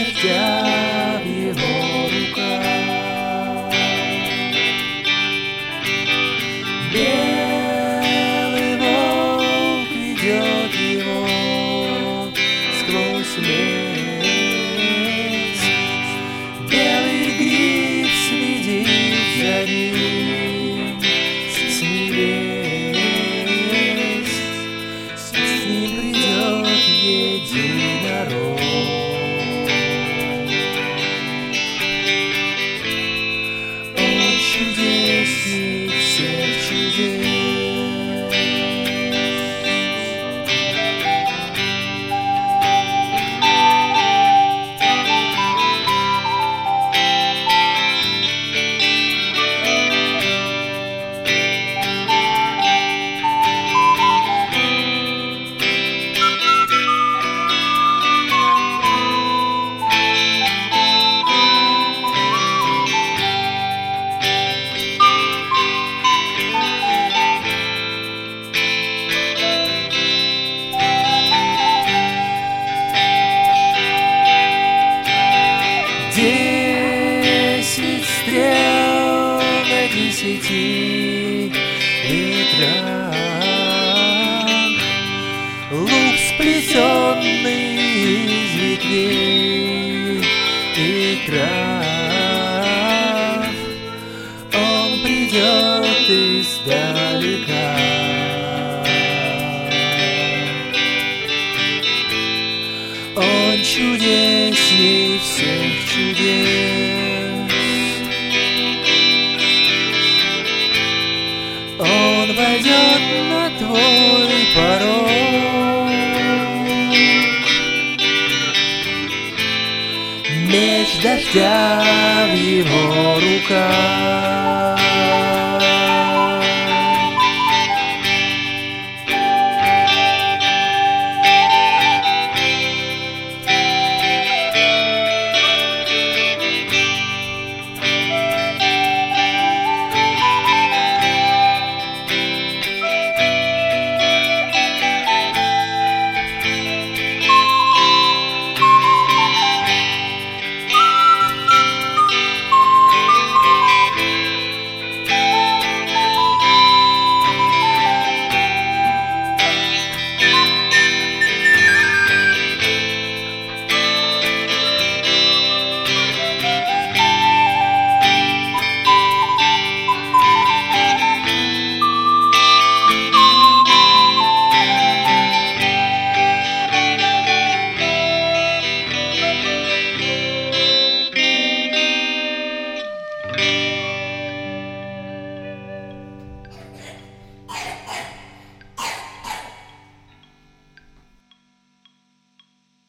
дождя в его руках. Белый волк ведет его сквозь лес. Белый гриб следит за ним десяти ветрах Лук сплетенный из ветвей и трав Он придет издалека. Он чудесней всех чудес. Он войдет на твой порог. Меч дождя в его руках.